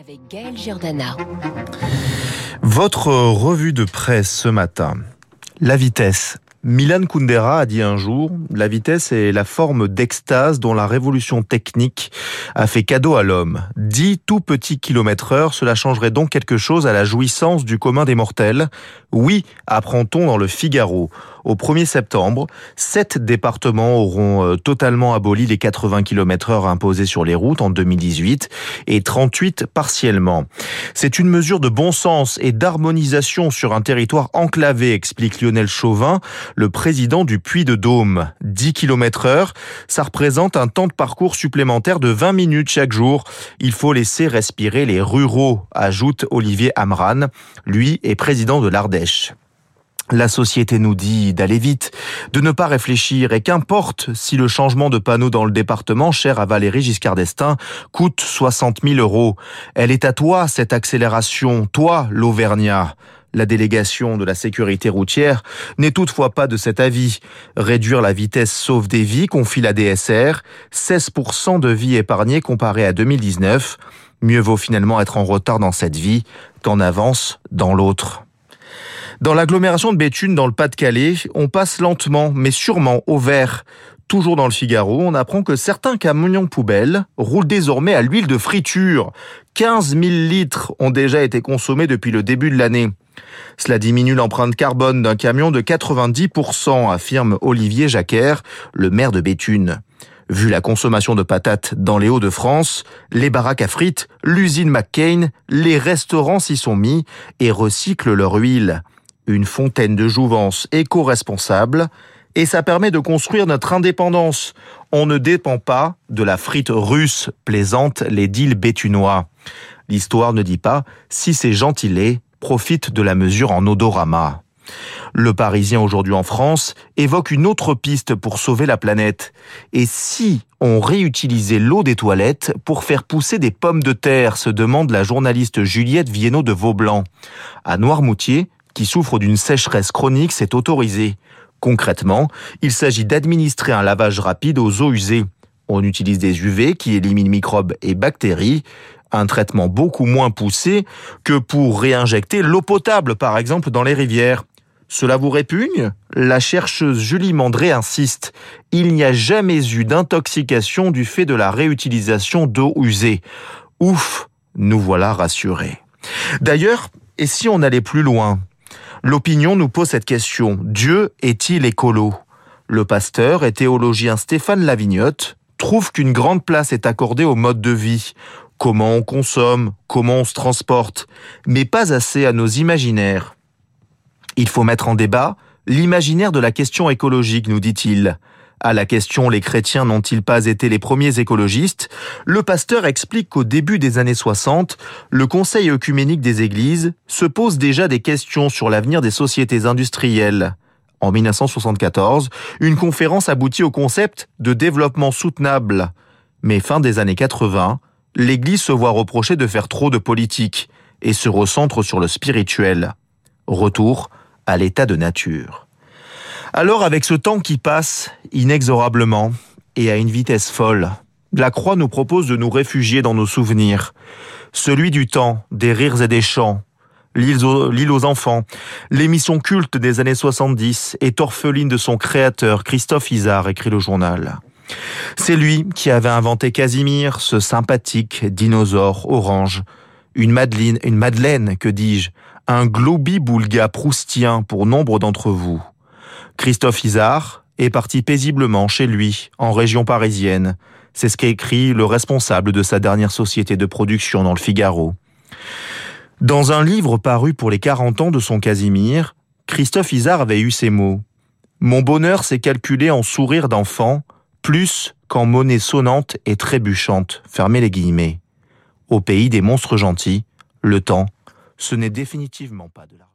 Avec Giordana. Votre revue de presse ce matin. La vitesse. Milan Kundera a dit un jour, la vitesse est la forme d'extase dont la révolution technique a fait cadeau à l'homme. 10 tout petits kilomètres heure, cela changerait donc quelque chose à la jouissance du commun des mortels. Oui, apprend-on dans le Figaro. Au 1er septembre, sept départements auront euh, totalement aboli les 80 km heure imposés sur les routes en 2018 et 38 partiellement. C'est une mesure de bon sens et d'harmonisation sur un territoire enclavé, explique Lionel Chauvin, le président du Puy de Dôme. 10 km heure, ça représente un temps de parcours supplémentaire de 20 minutes chaque jour. Il faut laisser respirer les ruraux, ajoute Olivier Amran. Lui est président de l'Ardèche. La société nous dit d'aller vite, de ne pas réfléchir et qu'importe si le changement de panneau dans le département, cher à Valérie Giscard d'Estaing, coûte 60 000 euros. Elle est à toi, cette accélération, toi, l'Auvergnat. La délégation de la sécurité routière n'est toutefois pas de cet avis. Réduire la vitesse sauve des vies, confie la DSR, 16% de vies épargnées comparé à 2019. Mieux vaut finalement être en retard dans cette vie qu'en avance dans l'autre. Dans l'agglomération de Béthune, dans le Pas-de-Calais, on passe lentement, mais sûrement, au vert. Toujours dans le Figaro, on apprend que certains camions poubelles roulent désormais à l'huile de friture. 15 000 litres ont déjà été consommés depuis le début de l'année. Cela diminue l'empreinte carbone d'un camion de 90%, affirme Olivier Jacquer, le maire de Béthune. Vu la consommation de patates dans les Hauts-de-France, les baraques à frites, l'usine McCain, les restaurants s'y sont mis et recyclent leur huile une fontaine de jouvence éco-responsable, et ça permet de construire notre indépendance. On ne dépend pas de la frite russe, plaisante les deals bétunois. L'histoire ne dit pas si ces gentilés profitent de la mesure en odorama. Le Parisien aujourd'hui en France évoque une autre piste pour sauver la planète. Et si on réutilisait l'eau des toilettes pour faire pousser des pommes de terre, se demande la journaliste Juliette Viennot de Vaublanc. À Noirmoutier, qui souffre d'une sécheresse chronique s'est autorisé. Concrètement, il s'agit d'administrer un lavage rapide aux eaux usées. On utilise des UV qui éliminent microbes et bactéries, un traitement beaucoup moins poussé que pour réinjecter l'eau potable, par exemple, dans les rivières. Cela vous répugne? La chercheuse Julie Mandré insiste. Il n'y a jamais eu d'intoxication du fait de la réutilisation d'eau usée. Ouf, nous voilà rassurés. D'ailleurs, et si on allait plus loin? L'opinion nous pose cette question. Dieu est-il écolo? Le pasteur et théologien Stéphane Lavignotte trouve qu'une grande place est accordée au mode de vie, comment on consomme, comment on se transporte, mais pas assez à nos imaginaires. Il faut mettre en débat l'imaginaire de la question écologique, nous dit-il. À la question les chrétiens n'ont-ils pas été les premiers écologistes, le pasteur explique qu'au début des années 60, le Conseil œcuménique des églises se pose déjà des questions sur l'avenir des sociétés industrielles. En 1974, une conférence aboutit au concept de développement soutenable. Mais fin des années 80, l'Église se voit reprocher de faire trop de politique et se recentre sur le spirituel. Retour à l'état de nature. Alors avec ce temps qui passe inexorablement et à une vitesse folle, la Croix nous propose de nous réfugier dans nos souvenirs. Celui du temps, des rires et des chants, l'île aux, enfants, l'émission culte des années 70 est orpheline de son créateur, Christophe Isard, écrit le journal. C'est lui qui avait inventé Casimir, ce sympathique dinosaure orange. Une Madeleine, une Madeleine, que dis-je, un globi-boulga proustien pour nombre d'entre vous. Christophe Isard est parti paisiblement chez lui, en région parisienne. C'est ce qu'a écrit le responsable de sa dernière société de production dans le Figaro. Dans un livre paru pour les 40 ans de son Casimir, Christophe Isard avait eu ces mots. Mon bonheur s'est calculé en sourire d'enfant, plus qu'en monnaie sonnante et trébuchante. Fermez les guillemets. Au pays des monstres gentils, le temps, ce n'est définitivement pas de la